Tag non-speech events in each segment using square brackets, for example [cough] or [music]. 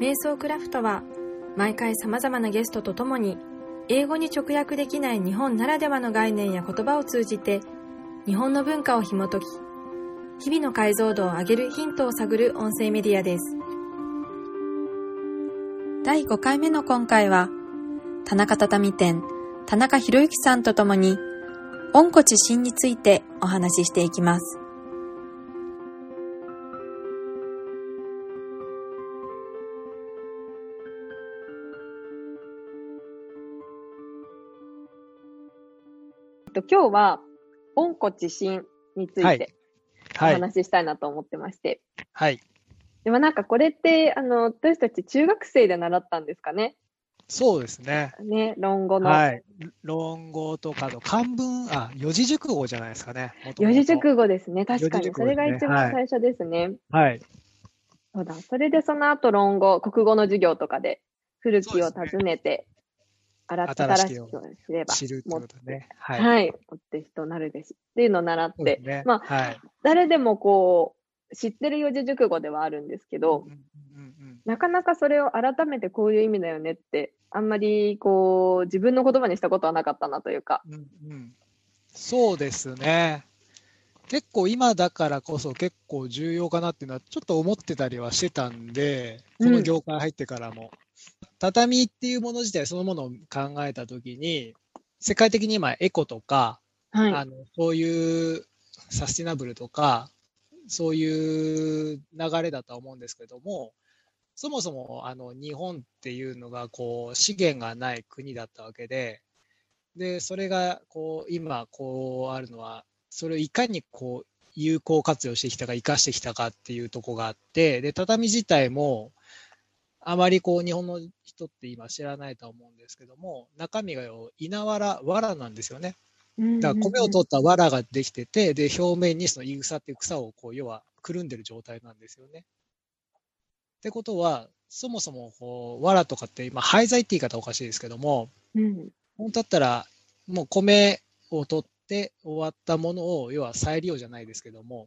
瞑想クラフトは毎回様々なゲストと共に英語に直訳できない日本ならではの概念や言葉を通じて日本の文化を紐解き日々の解像度を上げるヒントを探る音声メディアです。第5回目の今回は田中畳店田中博之さんと共に温故知新についてお話ししていきます。と、今日は、温故知新についておはい。話ししたいなと思ってまして。はい。でもなんかこれって、あの、私たち中学生で習ったんですかね？そうですね。ね、論語の。はい。論語とかの漢文、あ、四字熟語じゃないですかね。四字熟語ですね。確かに。それが一番最初ですね。はい。そうだ。それでその後論語、国語の授業とかで、古きを訪ねて、新新しきを新しきをすれば、知るってことね。は。はい。追って人なるべし。っていうのを習って、ね。まあはい。誰でもこう、知ってる四字熟語ではあるんですけど、うんうんうんなかなかそれを改めてこういう意味だよねって、あんまりこう、自分の言葉にしたことはなかったなというか。うんうんそうですね。結構今だからこそ結構重要かなっていうのはちょっと思ってたりはしてたんで、この業界入ってからも。畳っていうもの自体そのものを考えたときに、世界的に今エコとか、はい。あのそういうサスティナブルとか、そういう流れだとは思うんですけども、そもそもあの日本っていうのがこう資源がない国だったわけで、で、それがこう今こうあるのは、それをいかにこう有効活用してきたか、生かしてきたかっていうところがあって、で、畳自体も、あまりこう日本の人って今知らないとは思うんですけども、中身がよ稲わら、わらなんですよね。だから米を取った藁ができてて、で、表面にそのい草っていう草をこう、要はくるんでる状態なんですよね。ってことは、そもそもこう、藁とかって今、廃材って言い方おかしいですけども、うん。本当だったら、もう米を取って終わったものを、要は再利用じゃないですけども、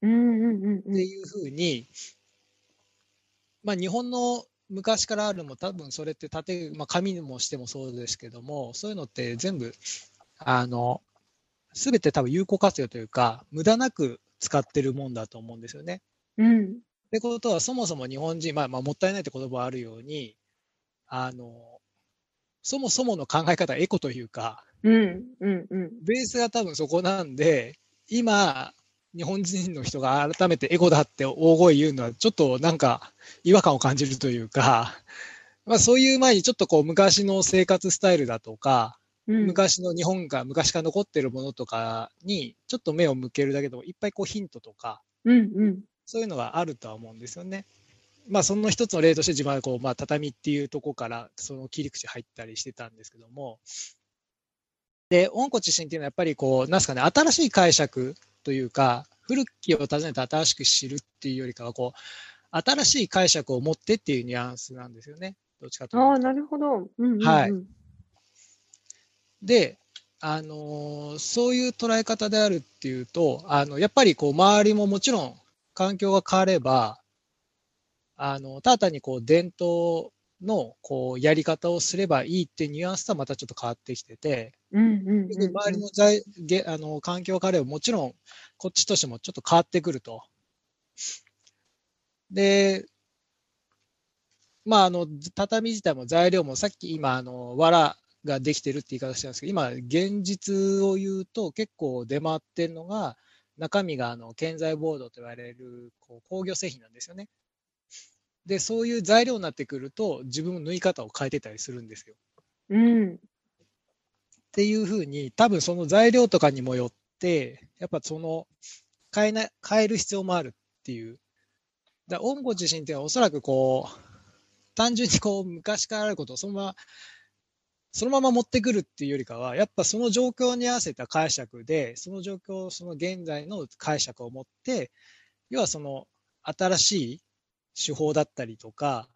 うんうんうんうん。っていうふうに、まあ日本の昔からあるのも多分それって縦、まあ紙にもしてもそうですけども、そういうのって全部、あの、すべて多分有効活用というか、無駄なく使ってるもんだと思うんですよね。うん。ってことは、そもそも日本人、まあ、まあ、もったいないって言葉あるように、あの、そもそもの考え方、エコというか、うんうんうん。ベースが多分そこなんで、今、日本人の人が改めてエゴだって大声言うのは、ちょっとなんか違和感を感じるというか、[laughs] まあそういう前にちょっとこう昔の生活スタイルだとか、うん、昔の日本が昔から残ってるものとかにちょっと目を向けるだけでもいっぱいこうヒントとか、うんうん。そういうのがあるとは思うんですよね。まあその一つの例として自分はこう、まあ畳っていうとこからその切り口入ったりしてたんですけども、で、温故知新っていうのはやっぱりこう、なんすかね、新しい解釈というか、古きを訪ねて新しく知るっていうよりかは、こう、新しい解釈を持ってっていうニュアンスなんですよね。どっちかというと。ああ、なるほど。うんうんうん。はいで、あのーそういう捉え方であるっていうと、あの、やっぱりこう、周りももちろん環境が変われば、あの、ただ単にこう、伝統のこう、やり方をすればいいっていうニュアンスとはまたちょっと変わってきてて、うんうんうんうん。周りの材げあの環境が変わればもちろんこっちとしてもちょっと変わってくると。で、まあ、あの、畳自体も材料もさっき今、あの、藁ができてるって言い方してたんですけど、今、現実を言うと結構出回ってるのが、中身があの建材ボードと言われるこう工業製品なんですよね。で、そういう材料になってくると、自分も縫い方を変えてたりするんですよ。うん。っていうふうに、多分その材料とかにもよって、やっぱその変えな、変える必要もあるっていう。だから温故知新っていうのはおそらくこう、単純にこう昔からあることをそのまま、そのまま持ってくるっていうよりかは、やっぱその状況に合わせた解釈で、その状況、その現在の解釈を持って、要はその新しい手法だったりとか、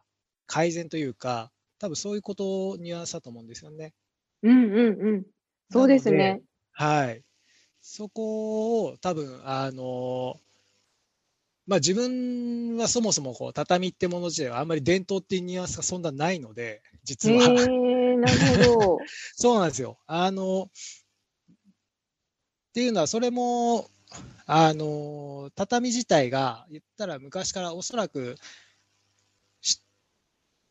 改善というか、多分そういうことニュアンスだと思うんですよね。うんうんうん。そうですね。はい。そこを多分、あの、まあ自分はそもそもこう畳ってもの自体はあんまり伝統っていうニュアンスがそんなないので、実へは。え、なるほど。[laughs] そうなんですよ。あの、っていうのは、それも、あの、畳自体が、言ったら昔からおそらく、し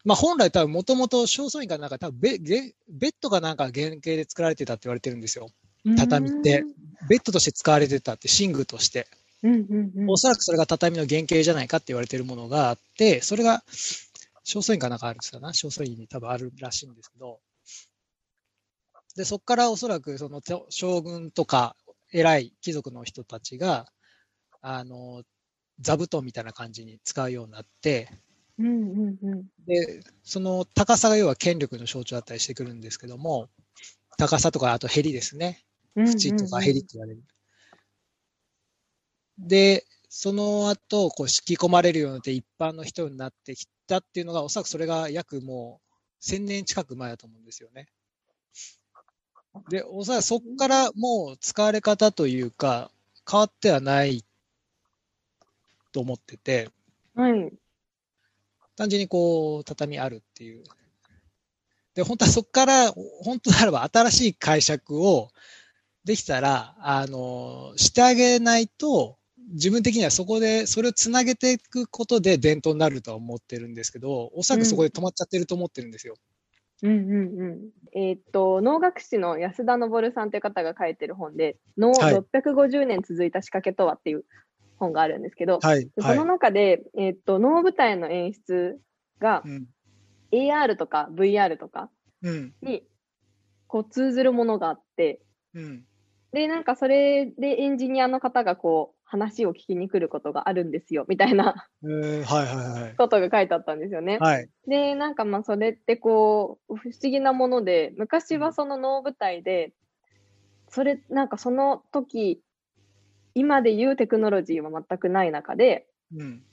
まあ本来多分もともと正倉院かなんか多分ベベベッドかなんか原型で作られてたって言われてるんですよ。畳ってベッドとして使われてたって、寝具として。うんうんうん。おそらくそれが畳の原型じゃないかって言われてるものがあって、それが、正倉院かなんかあるんですかな正倉院に多分あるらしいんですけど、で、そこからおそらくそのて将軍とか偉い貴族の人たちが、あの、座布団みたいな感じに使うようになって、うんうんうん。で、その高さが要は権力の象徴だったりしてくるんですけども、高さとかあとヘリですね。縁とかヘリって言われる。で、その後、こう、引き込まれるようになって一般の人になってきたっていうのが、おそらくそれが約もう1000年近く前だと思うんですよね。で、おそらくそこからもう使われ方というか、変わってはないと思ってて、はい。単純にこう、畳あるっていう。で、本当はそこから、本当ならば新しい解釈をできたら、あの、してあげないと、自分的にはそこで、それをつなげていくことで伝統になるとは思ってるんですけど、おそらくそこで止まっちゃってると思ってるんですよ。うんうんうん。えーっと、能楽師の安田昇さんという方が書いてる本で、能はい650年続いた仕掛けとはっていう本があるんですけど、はい。その。中で、えーっと、能舞台の演出がうん。AR とか VR とかうん。にこう通ずるものがあって、うん。で、なんかそれでエンジニアの方がこう話を聞きに来ることがあるんですよ、みたいなえーはいはいはい。ことが書いてあったんですよね。はい。で、なんかまあそれってこう、不思議なもので、昔はその能舞台で、それ、なんかその時、今で言うテクノロジーは全くない中で、うん。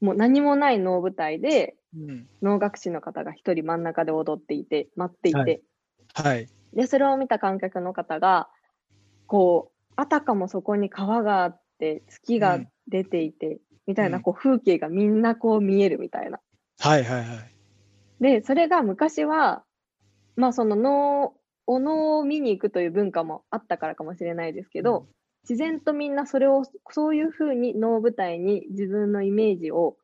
もう何もない能舞台で、うん。能楽師の方が一人真ん中で踊っていて、待っていて、はいはい。で、それを見た観客の方が、こう、あたかもそこに川があって、月が出ていて、みたいな、うんこう、風景がみんなこう見えるみたいな。はいはいはい。で、それが昔は、まあその能、お能を見に行くという文化もあったからかもしれないですけど、自然とみんなそれを、そういうふうに能舞台に自分のイメージを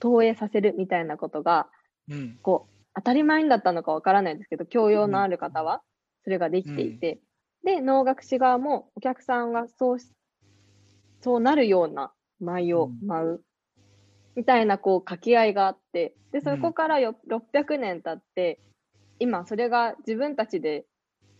投影させるみたいなことが、うん。こう、当たり前だったのかわからないですけど、教養のある方は、それができていて、で、能楽師側もお客さんがそうし、そうなるような舞を舞う、みたいな、こう、掛け合いがあって、で、そこからよ、600年経って、今、それが自分たちで、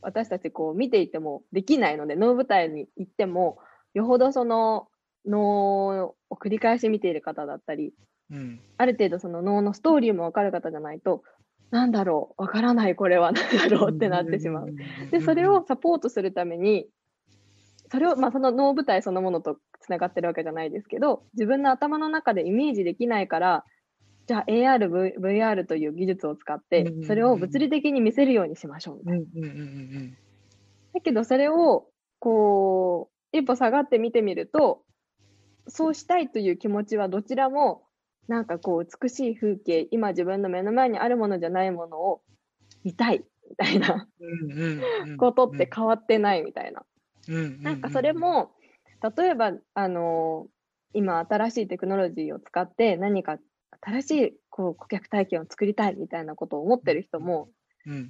私たちこう見ていてもできないので、能舞台に行っても、よほどその能を繰り返し見ている方だったり、うん。ある程度その能のストーリーもわかる方じゃないと、なんだろう、わからない、これはなんだろうってなってしまう。で、それをサポートするために、それを、まあ、その能舞台そのものとつながってるわけじゃないですけど、自分の頭の中でイメージできないから、じゃあ AR、V- VR という技術を使ってそれを物理的に見せるようにしましょうみたいな。だけど、それを、こう、一歩下がって見てみると、そうしたいという気持ちはどちらも、なんかこう、美しい風景、今自分の目の前にあるものじゃないものを見たい、みたいな。ことって変わってないみたいな。なんかそれも、例えば、あの今新しいテクノロジーを使って何か新しいこう顧客体験を作りたいみたいなことを思ってる人も、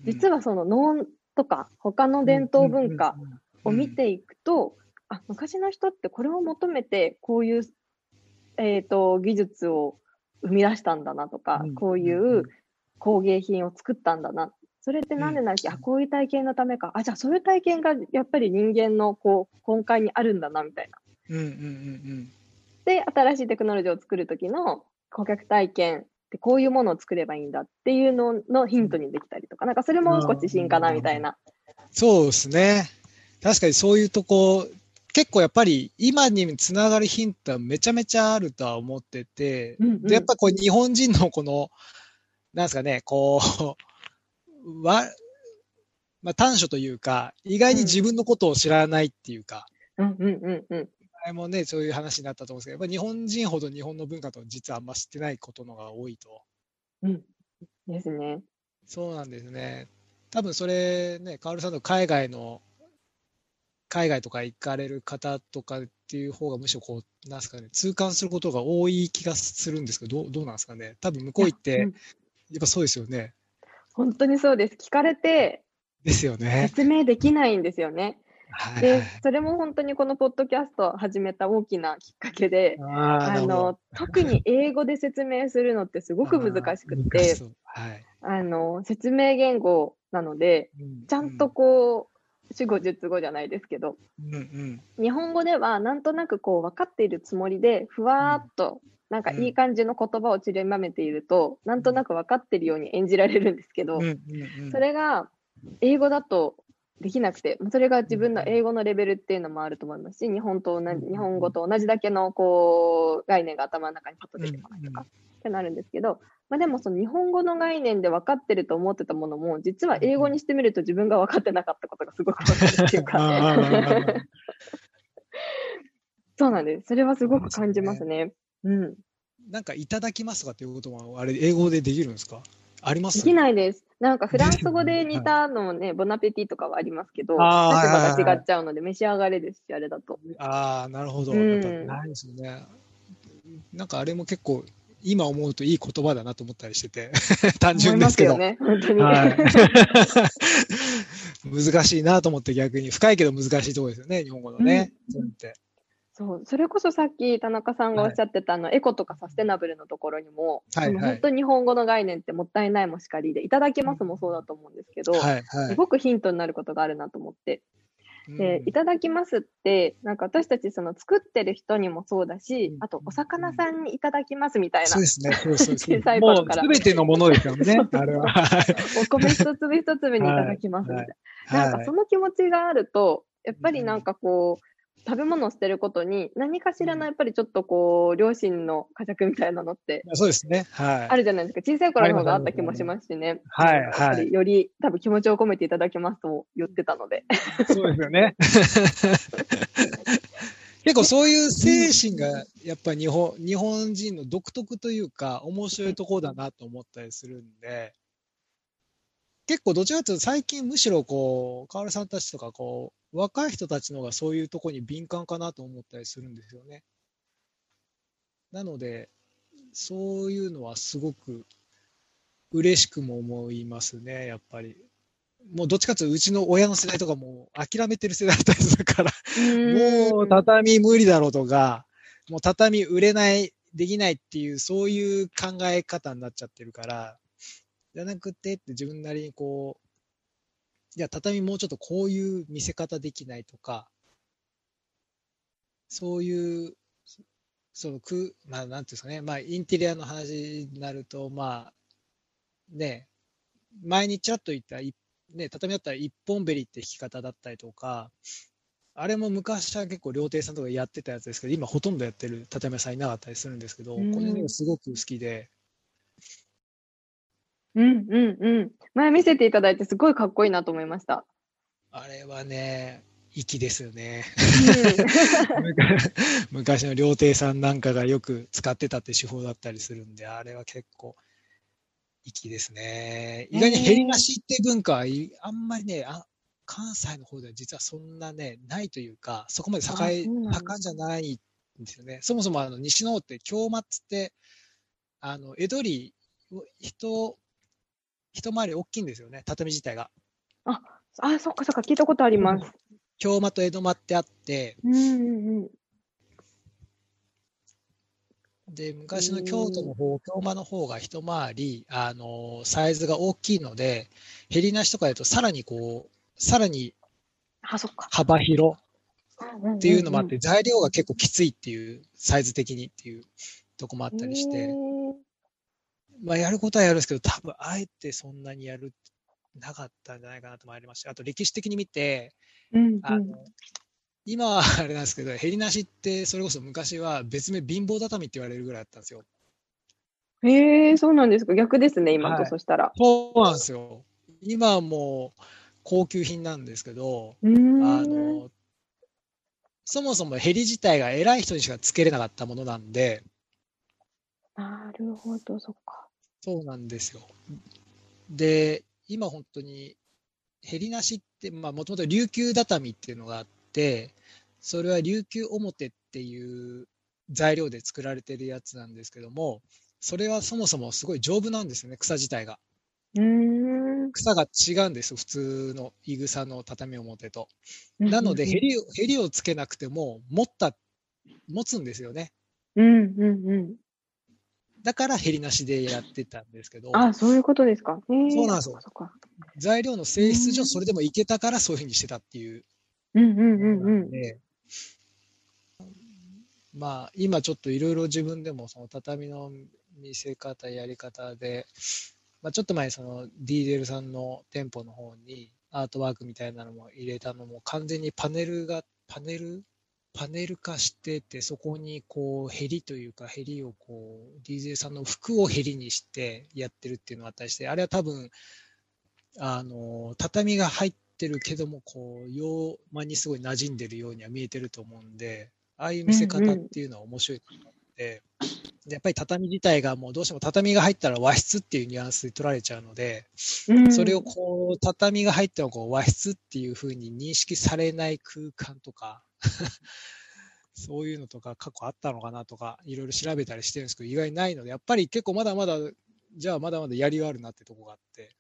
実ははその能とか他の伝統文化を見ていくと、あ、昔の人ってこれを求めてこういう、えっ、と、技術を生み出したんだなとか、こういう工芸品を作ったんだな。それってなんでなんだっけ、うんあ、こういう体験のためか。あ、じゃあそういう体験がやっぱり人間のこう根幹にあるんだな、みたいな。うんうんうんで、新しいテクノロジーを作るときの顧客体験ってこういうものを作ればいいんだっていうののヒントにできたりとか、なんかそれも自信かな、みたいな。そうですね。確かにそういうとこ、結構やっぱり今につながるヒントはめちゃめちゃあるとは思ってて、うんうんで、やっぱこう日本人のこの、なんですかね、こう、わ、まあ短所というか、意外に自分のことを知らないっていうか、うんうんうんうん。前もね、そういう話になったと思うんですけど、やっぱり日本人ほど日本の文化と実はあんま知ってないことのが多いと。うん。ですね。そうなんですね。多分それね、カオルさんの海外の、海外とか行かれる方とかっていう方がむしろこう、なんですかね、痛感することが多い気がするんですけど、どうどうなんですかね。多分向こう行って、うんやっぱそうですよね。本当にそうです。聞かれてですよね。説明できないんですよね。で、それも本当にこのポッドキャストを始めた大きなきっかけで、あの、特に英語で説明するのってすごく難しくて。[laughs] あの、説明言語なので、ちゃんとこう、主語述語じゃないですけど、うん、うん。日本語ではなんとなくこう分かっているつもりで、ふわーっと、なんかいい感じの言葉を散りばめていると、なんとなく分かってるように演じられるんですけどそれが英語だとできなくて、それが自分の英語のレベルっていうのもあると思いますし、日本と同じ、うん。日本語と同じだけのこう概念が頭の中にパッと出てこないとかってなるんですけど、まあ、でもその日本語の概念で分かってると思ってたものも、実は英語にしてみると自分が分かってなかったことがすごく分かるっていうか、[laughs] そうなんです。それはすごく感じますね。うん。なんか、いただきますとかっていうことも、あれ、英語でできるんですか？ありますできないです。なんかフランス語で似たのね、ボナペティとかはありますけど、立場が違っちゃうので召し上がれですし、あれだと。ああ、なるほど。うんないですよね。なんかあれも結構、今思うといい言葉だなと思ったりしてて、[laughs] 単純ですけど。ね、本当に。はい。[laughs] 難しいなと思って逆に、深いけど難しいところですよね、日本語のね。そういうのって。そう、それこそさっき田中さんがおっしゃってた、あの、エコとかサステナブルのところにも、はいはい。本当に日本語の概念ってもったいないもしかりで、いただきますもそうだと思うんですけど、はい、はい。すごくヒントになることがあるなと思って。で、いただきますって、なんか私たちその作ってる人にもそうだしうん、あとお魚さんにいただきますみたいなそうで、すね、そうそうそう小さい頃から。すべてのものですよね、あれは。はい。お米一粒一粒にいただきますみたいな。なんかその気持ちがあると、やっぱりなんかこう、食べ物を捨てることに何かしらのやっぱりちょっとこう、両親の呵責みたいなのってそうですね、はい。あるじゃないですか。小さい頃の方があった気もしますしね。はいやっぱりより多分気持ちを込めていただきますと言ってたので。そうですよね。[laughs] 結構そういう精神がやっぱり日本日本人の独特というか面白いところだなと思ったりするんで、結構どちらかというと最近むしろこう、河原さんたちとかこう、若い人たちの方がそういうところに敏感かなと思ったりするんですよね。なので、そういうのはすごく嬉しくも思いますね、やっぱり。もうどっちかというとうちの親の世代とかもう諦めてる世代だったりするから、もう畳無理だろうとか、もう畳売れない、できないっていう、そういう考え方になっちゃってるから、じゃなくてって自分なりにこう、いや、畳もうちょっとこういう見せ方できないとか、そういう、そのく、まあ、なんていうんですかね、まあ、インテリアの話になると、まあ、ね、前にちらっと言った、いね、畳だったら一本べりって弾き方だったりとか、あれも昔は結構料亭さんとかやってたやつですけど、今ほとんどやってる畳屋さんいなかったりするんですけど、こうん。れね、すごく好きで、うんうんうん。前見せていただいてすごいかっこいいなと思いました。あれはね、粋ですよね。うん [laughs] [laughs] 昔の料亭さんなんかがよく使ってたって手法だったりするんで、あれは結構粋ですね。意外に減りなしって文化はいあんまりね、あ関西の方では実はそんなね、ないというか、そこまで栄え盛んじゃないんですよね。そもそもあの西の方って京松って、あの、江戸里、人、一回り大きいんですよね、畳自体が。あ、そっかそっか、聞いたことあります。京間と江戸間ってあって、うんうんうん。で、昔の京都の方、京間の方が一回り、あの、サイズが大きいので、減りなしとかだとさらにこう、さらに。幅広っっていうのもあって、材料が結構きついっていう、サイズ的にっていうとこもあったりして、まあやることはやるんですけど、多分あえてそんなにやる、なかったんじゃないかなと思いました。あと歴史的に見て、うんあの、今はあれなんですけど、減りなしって、それこそ昔は別名貧乏畳って言われるぐらいだったんですよ。うん。へえ、そうなんですか。逆ですね、今と、はいそしたら。そうなんですよ。今はもう高級品なんですけど、うーん。あの、そもそもヘリ自体が偉い人にしかつけれなかったものなんで、なるほど、そっか。そうなんですよ。で、今本当にヘリなしって、まあもともと琉球畳っていうのがあって、それは琉球表っていう材料で作られてるやつなんですけども、それはそもそもすごい丈夫なんですよね、草自体が。うーん。草が違うんですよ、普通のいぐさの畳表と。なので、ヘリを、ヘリをつけなくても、持った、持つんですよね。うんうんうん。だからヘリなしでやってたんですけど、あ、そういうことですか。そうなんですよ。材料の性質上うんそれでもいけたからそういうふうにしてたっていう。うんうんうんうん。で、まあ、今ちょっといろいろ自分でもその畳の見せ方、やり方で、まあ、ちょっと前にそのディーゼルさんの店舗の方にアートワークみたいなのも入れたのも完全にパネルが、パネルパネル化してて、そこにこう、ヘリというか、ヘリをこう、ディーゼルさんの服をヘリにしてやってるっていうのがあったりして、あれは多分、あの、畳が入ってるけども、こう、洋間にすごい馴染んでるようには見えてると思うんで、ああいう見せ方っていうのは面白いと思って、でやっぱり畳自体がもうどうしても畳が入ったら和室っていうニュアンスで取られちゃうので、うん。それをこう、畳が入ってもこう和室っていう風に認識されない空間とか、[laughs] そういうのとか過去あったのかなとか、いろいろ調べたりしてるんですけど、意外にないので、やっぱり結構まだまだ、じゃあまだまだやりがあるなってとこがあって。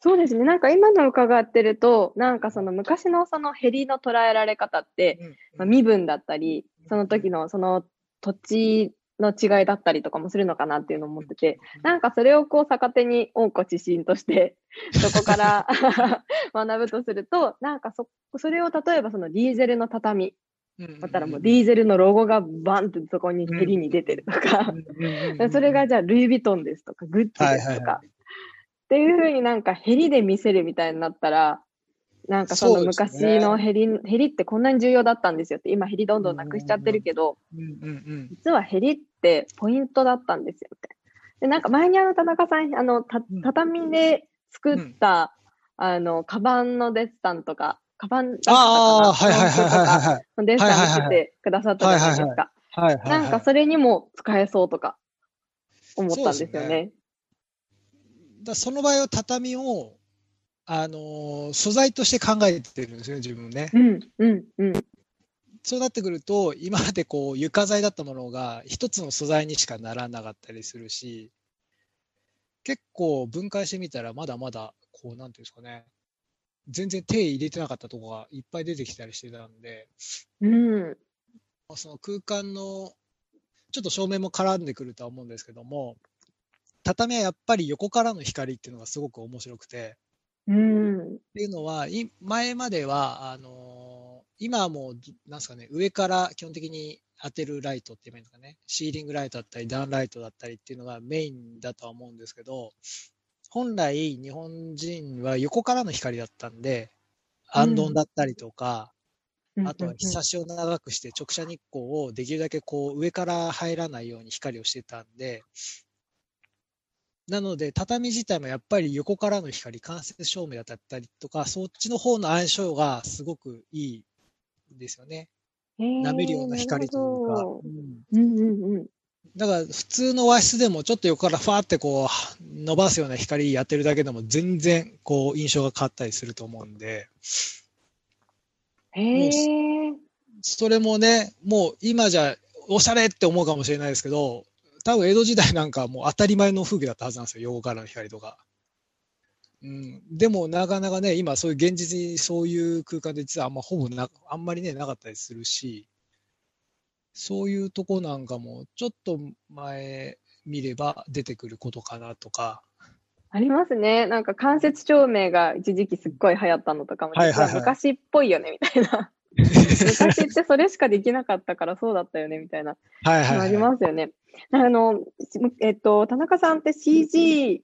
そうですね。なんか今の伺ってると、なんかその昔のそのヘリの捉えられ方って、まあ、身分だったり、その時のその土地の違いだったりとかもするのかなっていうのを思ってて、なんかそれをこう逆手に温故知新として、[laughs] そこから [laughs] 学ぶとすると、なんかそ、それを例えばそのディーゼルの畳だったらもうディーゼルのロゴがバンってそこにヘリに出てるとか、それがじゃあルイ・ヴィトンですとか、グッチですとか、っていう風になんかヘリで見せるみたいになったら、なんかその昔のヘリ、ヘリってこんなに重要だったんですよって、今ヘリどんどんなくしちゃってるけど、うんうんうん実はヘリってポイントだったんですよって。で、なんか前にあの田中さん、あの、たうん畳で作った、あの、カバンのデッサンとか、カバンだったかな？ああ、はいはいはいはいはい。のデッサン見せてくださったじゃないですか。はいはいはいなんかそれにも使えそうとか思ったんですよそうですね。だその場合は畳を、あのー素材として考えてるんですよね、自分ね。うん、うん、うん。そうなってくると、今までこう床材だったものが一つの素材にしかならなかったりするし、結構分解してみたらまだまだ、こう、なんていうんですかね、全然手入れてなかったとこがいっぱい出てきたりしてたんで、うん。その空間の、ちょっと照明も絡んでくるとは思うんですけども、畳はやっぱり横からの光っていうのがすごく面白くて、うん。っていうのは、い前までは、あのー今はもう、なんですかね、上から基本的に当てるライトって言えばいいのかね、シーリングライトだったり、ダウンライトだったりっていうのがメインだとは思うんですけど、本来、日本人は横からの光だったんで、うん暗ンだったりとか、うんあとは日差しを長くして直射日光をできるだけこう上から入らないように光をしてたんで、なので畳自体もやっぱり横からの光、間接照明だったりとか、そっちの方の相性がすごくいいんですよね。舐めるような光というか。うんうんうんうん。だから普通の和室でもちょっと横からファーってこう伸ばすような光やってるだけでも全然こう印象が変わったりすると思うんで、へえ。それもね、もう今じゃおしゃれって思うかもしれないですけど、多分江戸時代なんかはもう当たり前の風景だったはずなんですよ、横からの光とか。うん、でもなかなかね、今そういう現実にそういう空間で実はあんまほぼな、あんまりね、なかったりするし、そういうとこなんかもちょっと前見れば出てくることかなとか、ありますね。なんか間接照明が一時期すっごい流行ったのとかも、実はいはいはいは昔っぽいよね、みたいな。[laughs] 昔ってそれしかできなかったからそうだったよね、みたいな。はいはい、ありはい。ますよね。あの、えっと、田中さんって CG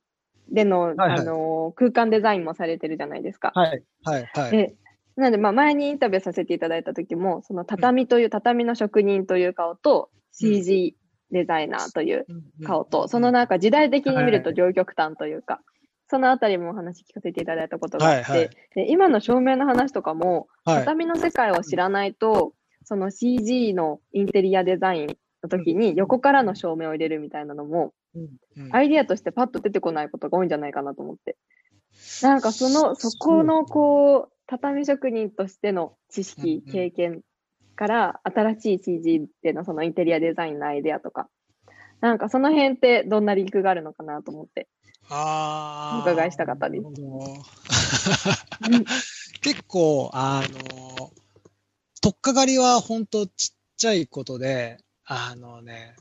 での、はいはいあの、空間デザインもされてるじゃないですか。はい、はい、はい。で、なので、まあ、前にインタビューさせていただいた時も、その畳という、畳の職人という顔と、CG デザイナーという顔と、そのなんか時代的に見ると両極端というか、そのあたりもお話聞かせていただいたことがあって、はいはい。で今の照明の話とかも、はい、畳の世界を知らないと、その CG のインテリアデザインの時に横からの照明を入れるみたいなのも、うん。アイディアとしてパッと出てこないことが多いんじゃないかなと思って。なんかその、そこのこう、畳職人としての知識う、ん経験から新しい CG でのそのインテリアデザインのアイデアとか、なんかその辺ってどんなリンクがあるのかなと思って。あーお伺いしたかったです [laughs] 結構、あの、とっかかりは本当ちっちゃいことで、あのね、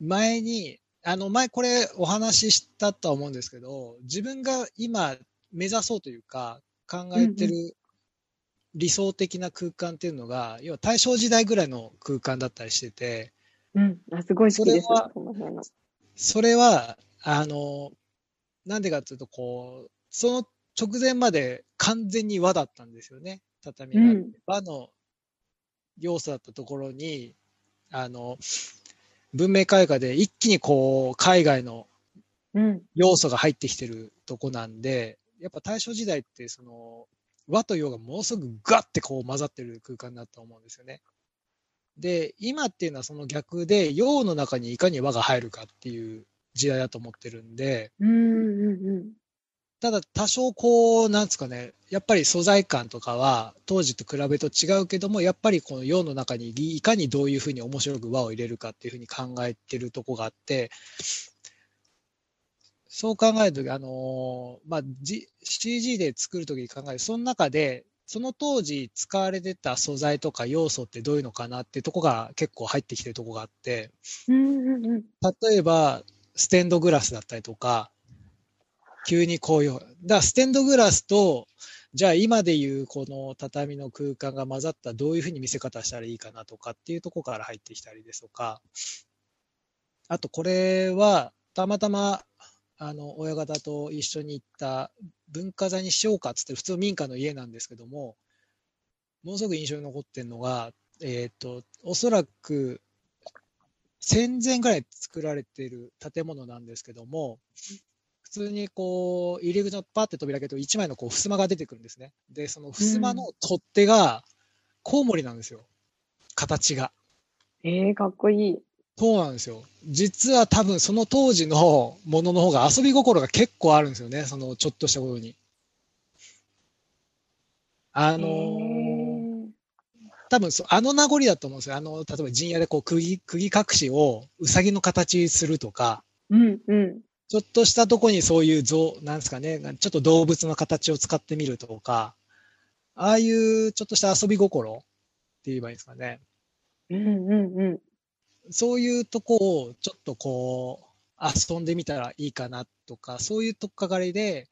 前に、あの、前これお話ししたとは思うんですけど、自分が今目指そうというか考えてる理想的な空間っていうのが、要は大正時代ぐらいの空間だったりしてて、うん。あすごい好きです。それはそ。れは、あの、なんでかっていうと、こう、その直前まで完全に和だったんですよね、畳が。うん和の要素だったところに、あの、文明開化で一気にこう、海外の。要素が入ってきてるとこなんで、やっぱ大正時代って、その、和と洋がものすごくガッてこう混ざってる空間だと思うんですよね。で、今っていうのはその逆で、洋の中にいかに和が入るかっていう時代だと思ってるんで、うんうんうん。ただ多少こう、なんですかね、やっぱり素材感とかは当時と比べると違うけども、やっぱりこの洋の中にいかにどういうふうに面白く和を入れるかっていうふうに考えてるとこがあって、そう考えるとき、あのーまあ、G、CG で作るときに考えるその中で、その当時使われてた素材とか要素ってどういうのかなってとこが結構入ってきてるとこがあって、うんうんうん。例えば、ステンドグラスだったりとか、急にこういう、だステンドグラスと、じゃあ今でいうこの畳の空間が混ざったらどういうふうに見せ方したらいいかなとかっていうところから入ってきたりですとか、あとこれはたまたまあの親方と一緒に行った文化財にしようかっつって普通民家の家なんですけども、ものすごく印象に残ってるのが、えっ、と、おそらく戦前ぐらい作られてる建物なんですけども、普通にこう、入り口のパーって扉開けると一枚のこう、襖が出てくるんですね。で、その襖の取っ手がコウモリなんですよ。形が。ええかっこいい。そうなんですよ。実は多分その当時のものの方が遊び心が結構あるんですよね。そのちょっとしたことに。あのー多分そあの名残だと思うんですよ。あの、例えば陣屋でこう釘、釘隠しをうさぎの形にするとか、うんうん。ちょっとしたとこにそういう像、なんですかね、ちょっと動物の形を使ってみるとか、ああいうちょっとした遊び心って言えばいいんですかね。うんうんうん。そういうとこをちょっとこう、遊んでみたらいいかなとか、そういうとっかかりで、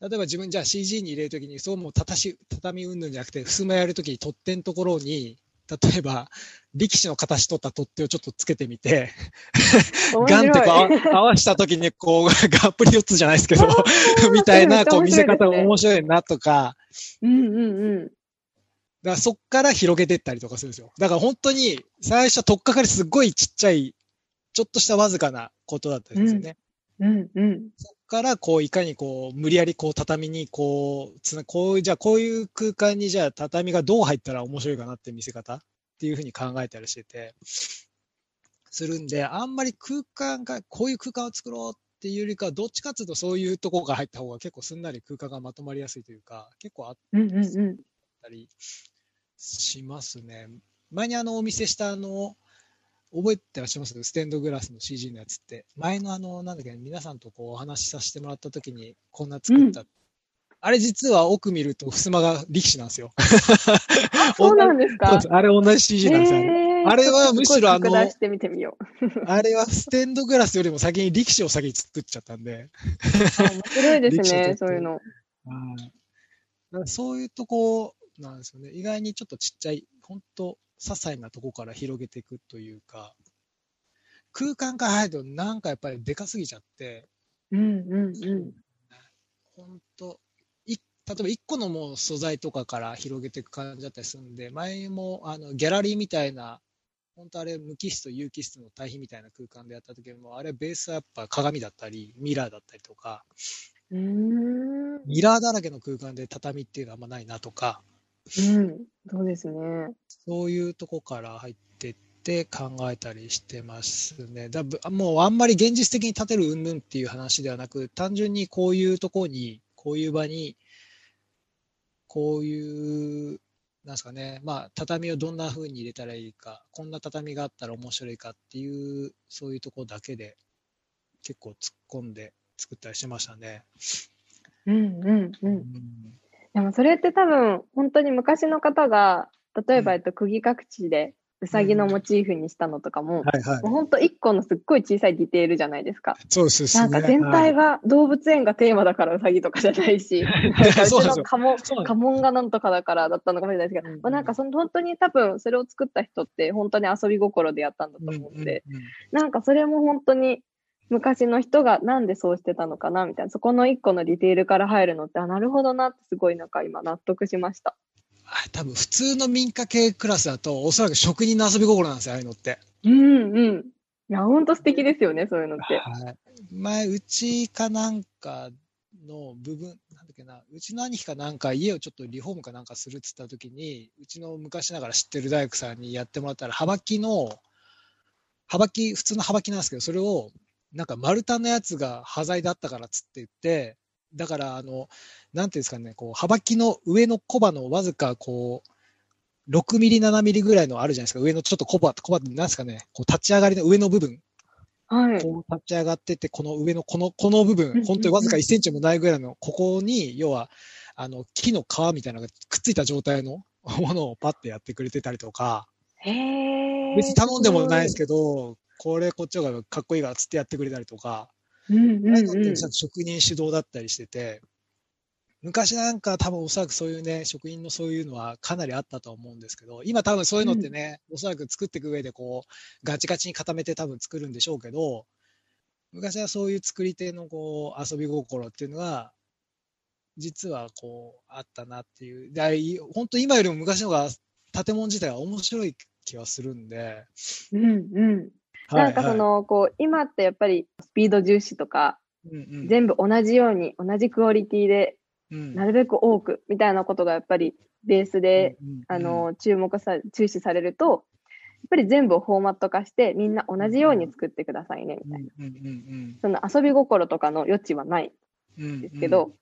例えば自分じゃあ CG に入れるときに、そうもう畳、畳うんぬんじゃなくて、襖やるときに取っ手のところに、例えば、力士の形取った取っ手をちょっとつけてみて、ガンってこう合わしたときに、こう、がっぷり四つじゃないですけど、[laughs] みたいな、こう見せ方が面白いなとか、うんうんうん。だからそっから広げていったりとかするんですよ。だから本当に最初、とっかかりすっごいちっちゃい、ちょっとしたわずかなことだったんですよね。うんうん。そっから、こう、いかにこう、無理やりこう、畳にこう、つな、こうじゃあこういう空間にじゃあ畳がどう入ったら面白いかなって見せ方っていうふうに考えたりしてて、するんで、あんまり空間が、こういう空間を作ろうっていうよりかは、どっちかっていうとそういうとこが入った方が結構すんなり空間がまとまりやすいというか、結構あっうんうんうん。たりしますね。前にあのお見せしたあの、覚えてらっしゃいます？ステンドグラスの CG のやつって。前のあの、なんだっけ、皆さんとこうお話しさせてもらった時にこんな作った。あれ実は奥見ると襖が力士なんですよ。[laughs] [laughs] そうなんですか？あれ同じ CG なんですよ。へーあれはむしろあのちょっと拡大してみてみよう。あれはステンドグラスよりも先に力士を先に作っちゃったんで。あ面白いですね、そういうの。はいだからそういうとこなんですよね。意外にちょっとちっちゃい、本当些細なとこから広げていくというか、空間から入るとなんかやっぱりでかすぎちゃって、うんうんうん。本当い例えば一個のもう素材とかから広げていく感じだったりするんで、前もあのギャラリーみたいな、本当あれ無機質と有機質の対比みたいな空間でやった時も、あれベースはやっぱ鏡だったり、ミラーだったりとか、うーん。ミラーだらけの空間で畳っていうのはあんまないなとか、うん。そうですね。そういうとこから入ってって考えたりしてますね。だぶもうあんまり現実的に立てる云々っていう話ではなく、単純にこういうとこに、こういう場に、こういう、なんですかね、まあ、畳をどんな風に入れたらいいか、こんな畳があったら面白いかっていう、そういうとこだけで結構突っ込んで作ったりしてましたね。うんうんう。うんんでもそれって多分、本当に昔の方が、例えば、うん。えっと、釘隠しで、うさぎのモチーフにしたのとかも、はいはい。もう。本当一個のすっごい小さいディテールじゃないですか。そうですなんか全体が動物園がテーマだからうさぎとかじゃないし、なんかうちの家紋家紋がなんとかだからだったのかもしれないですけど、なんかその本当に多分それを作った人って本当に遊び心でやったんだと思うんで、うんうんうん。なんかそれも本当に昔の人がなんでそうしてたのかなみたいな、そこの一個のディテールから入るのって、あ、なるほどなってすごいなんか今納得しました。あ多分普通の民家系クラスだと、おそらく職人の遊び心なんですよ、ああいうのって。うんうん。いや、本当素敵ですよね、そういうのって。はい。前、うちかなんかの部分、なんだっけな、うちの兄貴かなんか家をちょっとリフォームかなんかするっつった時に、うちの昔ながら知ってる大工さんにやってもらったら、幅木の、幅木、普通の幅木なんですけど、それを、なんか丸太のやつが端材だったからっつって言って、だから、あの、なんていうんですかね、こう、幅木の上の小刃のわずか、こう、6ミリ、7ミリぐらいのあるじゃないですか。上のちょっと小刃、小刃ってなんですかね、こう立ち上がりの上の部分。はい。こう立ち上がってて、この上のこの、この部分、本当にわずか1センチもないぐらいの、ここに、要は、あの、木の皮みたいなのがくっついた状態の [laughs] ものをパッてやってくれてたりとか。別に頼んでもないですけど、これこっちの方がかっこいいからつってやってくれたりとか、ど。うんうんうん。職人主導だったりしてて、昔なんか多分おそらくそういうね、職人のそういうのはかなりあったと思うんですけど、今多分そういうのってね、おそらく作っていく上でこう、ガチガチに固めて多分作るんでしょうけど、昔はそういう作り手のこう、遊び心っていうのが、実はこう、あったなっていう。でい本当今よりも昔の方が建物自体は面白い気はするんで。うんうん。はいなんかそ、の、こう、今ってやっぱりスピード重視とか、全部同じように、同じクオリティで、うん。なるべく多く、みたいなことがやっぱりベースで、あの、注目さ、注視されると、やっぱり全部をフォーマット化して、みんな同じように作ってくださいね、みたいな。その遊び心とかの余地はないうんですけど、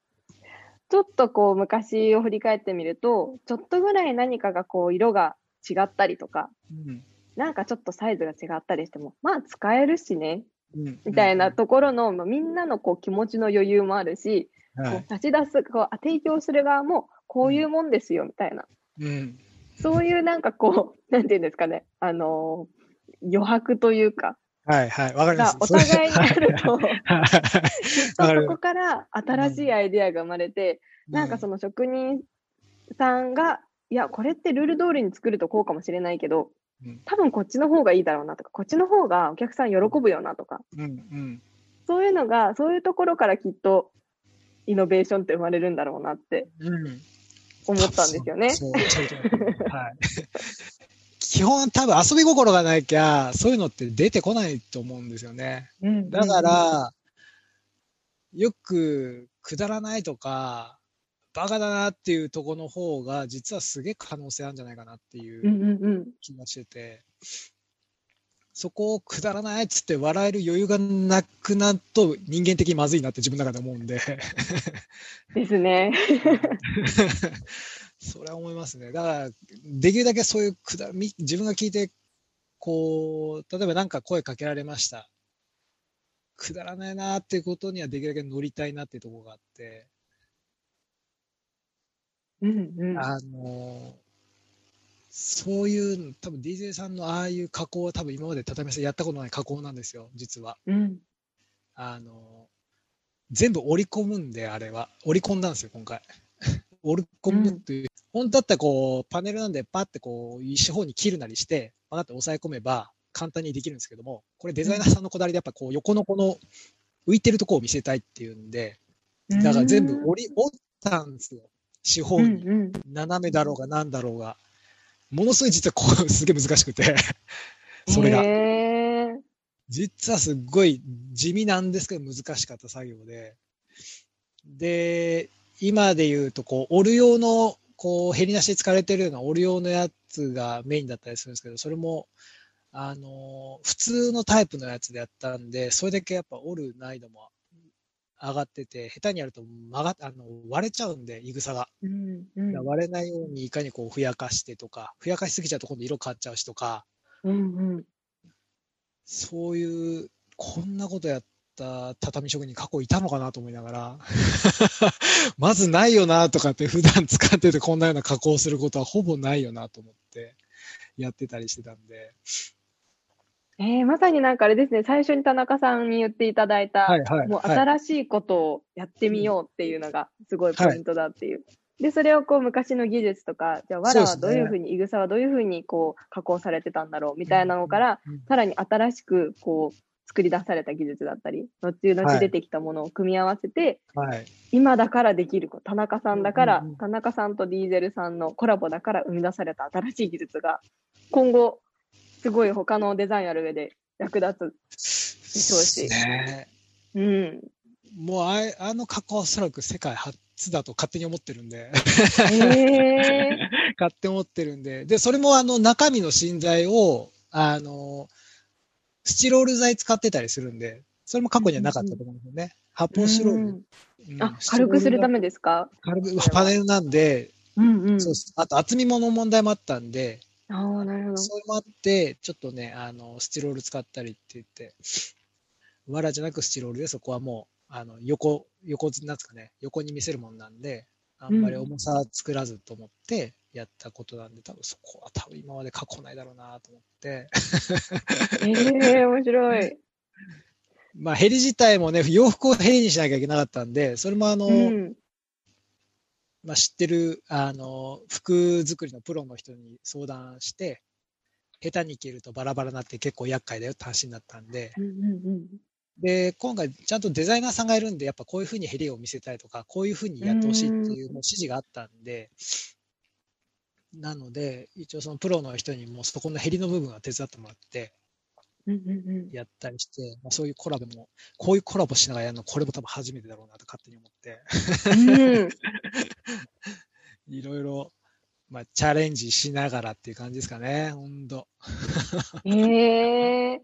ちょっとこう昔を振り返ってみると、ちょっとぐらい何かがこう色が違ったりとか、うんなんかちょっとサイズが違ったりしても、まあ使えるしね、うん。みたいなところの、まあ、みんなのこう気持ちの余裕もあるし、はい。こう立ち出す、こうあ提供する側もこういうもんですよ、みたいな。うん。そういうなんかこう、[laughs] なんていうんですかね、あのー余白というか、はいはい、わかります。がお互いにあると、[laughs] [laughs] そこから新しいアイデアが生まれて、なんかその職人さんが、いや、これってルール通りに作るとこうかもしれないけど、うん多分こっちの方がいいだろうなとか、こっちの方がお客さん喜ぶよなとか、うんうん。そういうのが、そういうところからきっとイノベーションって生まれるんだろうなってうん思ったんですよね。基本多分遊び心がなきゃ、そういうのって出てこないと思うんですよね。うん。だか、ら、よくくだらないとか、バカだなっていうところの方が、実はすげえ可能性あるんじゃないかなっていうんううんうん。気がしてて、そこをくだらないっつって笑える余裕がなくなると人間的にまずいなって自分の中で思うんで。ですね。[laughs] それは思いますね。だから、できるだけそういうくだみ、自分が聞いて、こう、例えばなんか声かけられました。くだらないなっていうことにはできるだけ乗りたいなっていうところがあって、うんうん。あの、そういう、多分 DJ さんのああいう加工は多分今まで畳さんやったことない加工なんですよ、実は。うん。あの、全部織り込むんで、あれは。織り込んだんですよ、今回。[laughs] 織り込むっていう。本当だったらこう、パネルなんでパッてこう、四方に切るなりして、パカッて押さえ込めば簡単にできるんですけども、これデザイナーさんのこだわりでやっぱこう、横のこの浮いてるところを見せたいっていうんで、だから全部織り、折ったんですよ。四方。斜めだろうが何だろうが。ものすごい実はこう、すげえ難しくて、それが。実はすっごい地味なんですけど難しかった作業で。で、今で言うとこう、折る用のこう、減りなしで使われてるような折る用のやつがメインだったりするんですけど、それも、あの、普通のタイプのやつでやったんで、それだけやっぱ折る難易度も上がってて、下手にやると曲があの割れちゃうんで、いぐさが。うんうん割れないようにいかにこうふやかしてとか、ふやかしすぎちゃうと今度色変わっちゃうしとか、うんうんそういう、こんなことやった畳職人過去いたのかなと思いながら、[laughs] まずないよなとかって普段使っててこんなような加工をすることはほぼないよなと思ってやってたりしてたんで。えーまさになんかあれですね、最初に田中さんに言っていただいた、はいはい。もうはい新しいことをやってみようっていうのがすごいポイントだっていう。で、それをこう昔の技術とか、じゃあ、藁はどういうふうに、いぐさはどういうふうにこう加工されてたんだろうみたいなのから、うんさらに新しくこう作り出された技術だったり、後々出てきたものを組み合わせて、はい。今だからできる田中さんだから、うんうんうん田中さんとディーゼルさんのコラボだから生み出された新しい技術が、今後、すごい他のデザインやる上で役立つ。しょうしねうん。もうあれあの加工はおそらく世界初だと勝手に思ってるんで。へえ買って思ってるんで。で、それもあの中身の芯材を、あの、スチロール材使ってたりするんで、それも過去にはなかったと思うんですよね。発泡スチロール。うんうんあ、軽くするためですか？軽くパネルなんで、うんうん。そうあと厚みもの問題もあったんで、ああ、なるほど。それもあって、ちょっとね、あの、スチロール使ったりって言って、藁じゃなくスチロールで、そこはもう、あの、横、横、なんですかね、横に見せるもんなんで、あんまり重さ作らずと思ってやったことなんで、多分そこは多分今まで過去ないだろうなと思って、ええ面白い。[laughs] まあ、ヘリ自体もね、洋服をヘリにしなきゃいけなかったんで、それもあの、うん。まあ、知ってる、あの、服作りのプロの人に相談して、下手に着るとバラバラになって結構厄介だよって話になったんで、うんうんで、今回ちゃんとデザイナーさんがいるんで、やっぱこういうふうにヘリを見せたいとか、こういうふうにやってほしいっていうもう指示があったんで、なので、一応そのプロの人にもそこのヘリの部分は手伝ってもらってうん。うんうんうん。やったりして、まあ、そういうコラボも、こういうコラボしながらやるの、これも多分初めてだろうなと勝手に思って、うん。[laughs] いろいろ、まあ、チャレンジしながらっていう感じですかね、ほんと。ええ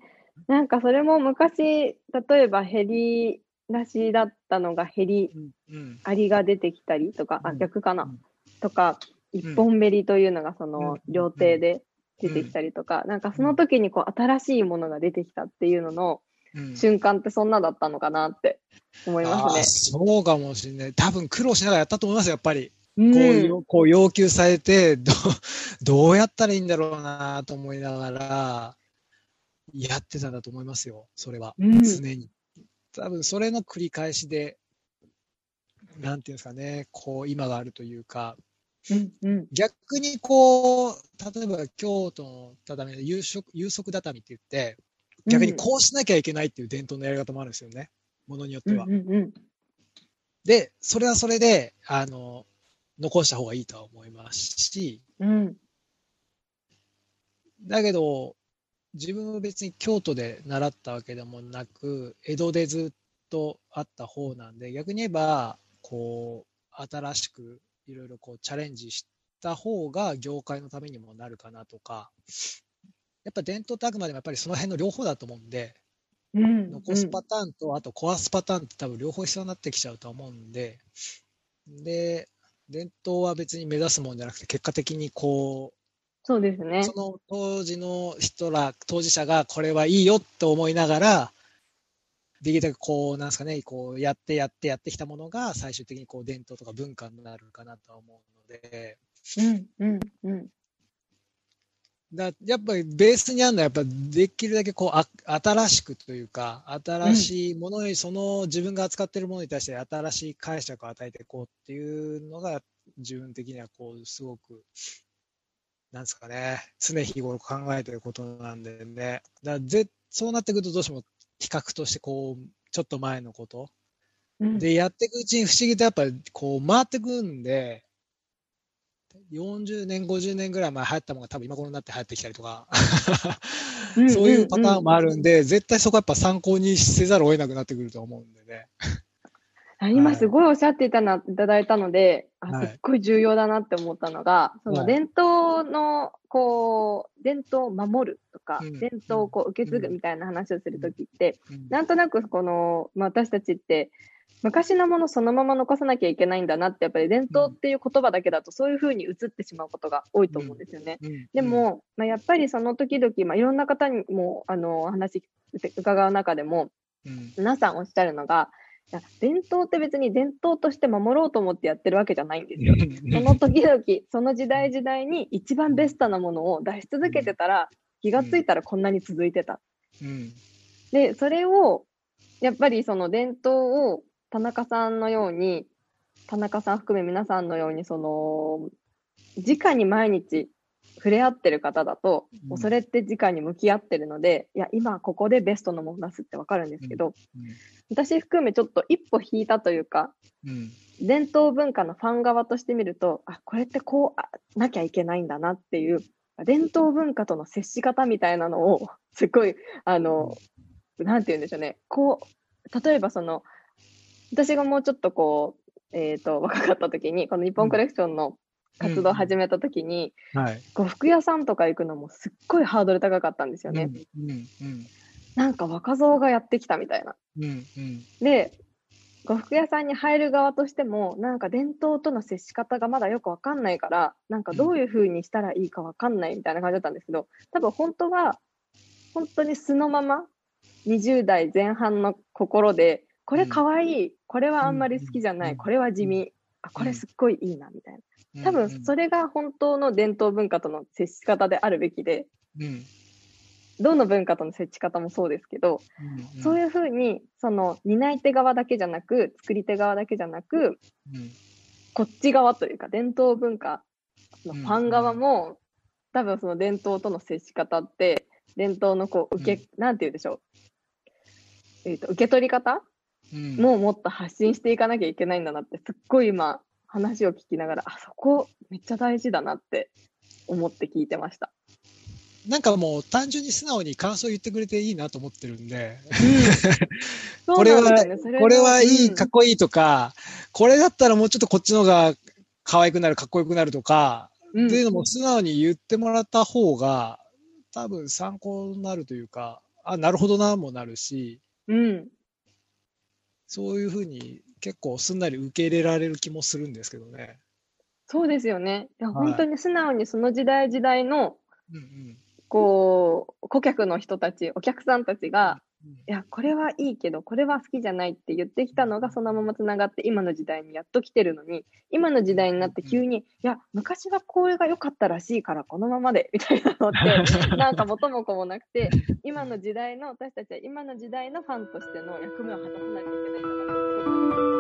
なんかそれも昔、例えばヘリなしだったのがヘリうん。うん。ありが出てきたりとか、あ、うん逆かなうん。とか、一本ベリというのがそうんの料亭で出てきたりとか、なんかその時にこう新しいものが出てきたっていうののうん瞬間ってそんなだったのかなって思いますそうかもしれない。多分苦労しながらやったと思いますよ、やっぱり。ね。こううんよこう要求されてどう、どうやったらいいんだろうなと思いながら、やってたんだと思いますよ、それは。うん常に。多分それの繰り返しで、なんていうんですかね、こう今があるというか、うんうん。逆にこう、例えば京都の畳の有色有足畳って言って、逆にこうしなきゃいけないっていう伝統のやり方もあるんですよね、ものによっては。うんうんうん。で、それはそれで、あの、残した方がいいとは思いますし、うん。だけど、自分は別に京都で習ったわけでもなく、江戸でずっとあった方なんで、逆に言えば、こう、新しくいろいろこうチャレンジした方が業界のためにもなるかなとか、やっぱ伝統ってあくまでもやっぱりその辺の両方だと思うんで、うん。残すパターンと、あと壊すパターンって多分両方必要になってきちゃうと思うんで、で、伝統は別に目指すもんじゃなくて、結果的にこそうですねう、。その当時の人ら、当事者がこれはいいよって思いながら、できるだけこう、なんですかね、こうやってやってやってきたものが最終的にこう伝統とか文化になるかなとは思うので、うんうんうん。だやっぱりベースにあるのはやっぱできるだけこうあ新しくというか新しいものに、その自分が扱っているものに対して新しい解釈を与えていこうっていうのが自分的にはこうすごくなんですかね常日頃考えてることなんでねだぜそうなってくるとどうしても比較としてこうちょっと前のこと。うん。でやっていくうちに不思議とやっぱこう回ってくんで40年、50年ぐらい前流行ったものが多分今頃になって流行ってきたりとか、うん [laughs] そういうパターンもあるんで、絶対そこはやっぱ参考にせざるを得なくなってくると思うんでね。あ今すごいおっしゃっていたな、いただいたので、あはい。すっごい重要だなって思ったのが、そはい。の伝統の、こう、伝統を守るとか、うん。伝統をこう受け継ぐうん。みたいな話をするときって、うん。なんとなくこの、まあ、私たちって、昔のものそのまま残さなきゃいけないんだなって、やっぱり伝統っていう言葉だけだとそういうふうに映ってしまうことが多いと思うんですよね。うん。で、も、まあ、やっぱりその時々、まあ、いろんな方にも、あの、話伺う中でも、うん。皆さんおっしゃるのが、伝統って別に伝統として守ろうと思ってやってるわけじゃないんですよ。その時々、その時代時代に一番ベストなものを出し続けてたら、気がついたらこんなに続いてた。うんで、それを、やっぱりその伝統を田中さんのように、田中さん含め皆さんのように、その、直に毎日触れ合ってる方だと、うん。もうそれって直に向き合ってるので、いや、今ここでベストのもの出すってわかるんですけど、私含めちょっと一歩引いたというか、うん。伝統文化のファン側として見ると、あ、これってこうあなきゃいけないんだなっていう、伝統文化との接し方みたいなのを、[laughs] すごい、あの、なんて言うんでしょうね。こう、例えばその、私がもうちょっとこう、えっ、と、若かった時に、この日本コレクションの活動を始めた時に、はい。こう服屋さんとか行くのもすっごいハードル高かったんですよね。うんうんなんか若造がやってきたみたいな。うんうんで、呉服屋さんに入る側としても、なんか伝統との接し方がまだよくわかんないから、なんかどういう風にしたらいいかわかんないみたいな感じだったんですけど、多分本当は、本当に素のまま、20代前半の心で、これかわいい、これはあんまり好きじゃない、うんこれは地味、あ、これすっごいいいな、みたいうん。な。多分それが本当の伝統文化との接し方であるべきで、うん。どの文化との接し方もそうですけど、うんそういうふうに、その担い手側だけじゃなく、作り手側だけじゃなく、うん。こっち側というか、伝統文化のファン側も、多分その伝統との接し方って、伝統のこう、受け、なんて言うんでしょう。えっ、と、受け取り方うん。ももっと発信していかなきゃいけないんだなって、すっごい今、話を聞きながら、あそこめっちゃ大事だなって思って聞いてました。なんかもう単純に素直に感想言ってくれていいなと思ってるんで、[laughs] これはこれはいい、うんかっこいいとか、これだったらもうちょっとこっちの方が可愛くなる、かっこよくなるとか、うん。っていうのも素直に言ってもらった方が、多分参考になるというか、あ、なるほどな、もなるし、うん。そういうふうに結構すんなり受け入れられる気もするんですけどね。そうですよね。いや、はい。本当に素直にその時代時代の、うんうん。こう、顧客の人たち、お客さんたちが、うんいや、これはいいけど、これは好きじゃないって言ってきたのが、そのままつながって、今の時代にやっと来てるのに、今の時代になって急に、いや、昔はこれが良かったらしいから、このままで、みたいなのって、[laughs] なんか元も子もなくて、今の時代の、私たちは今の時代のファンとしての役目を果たさないといけないんだなって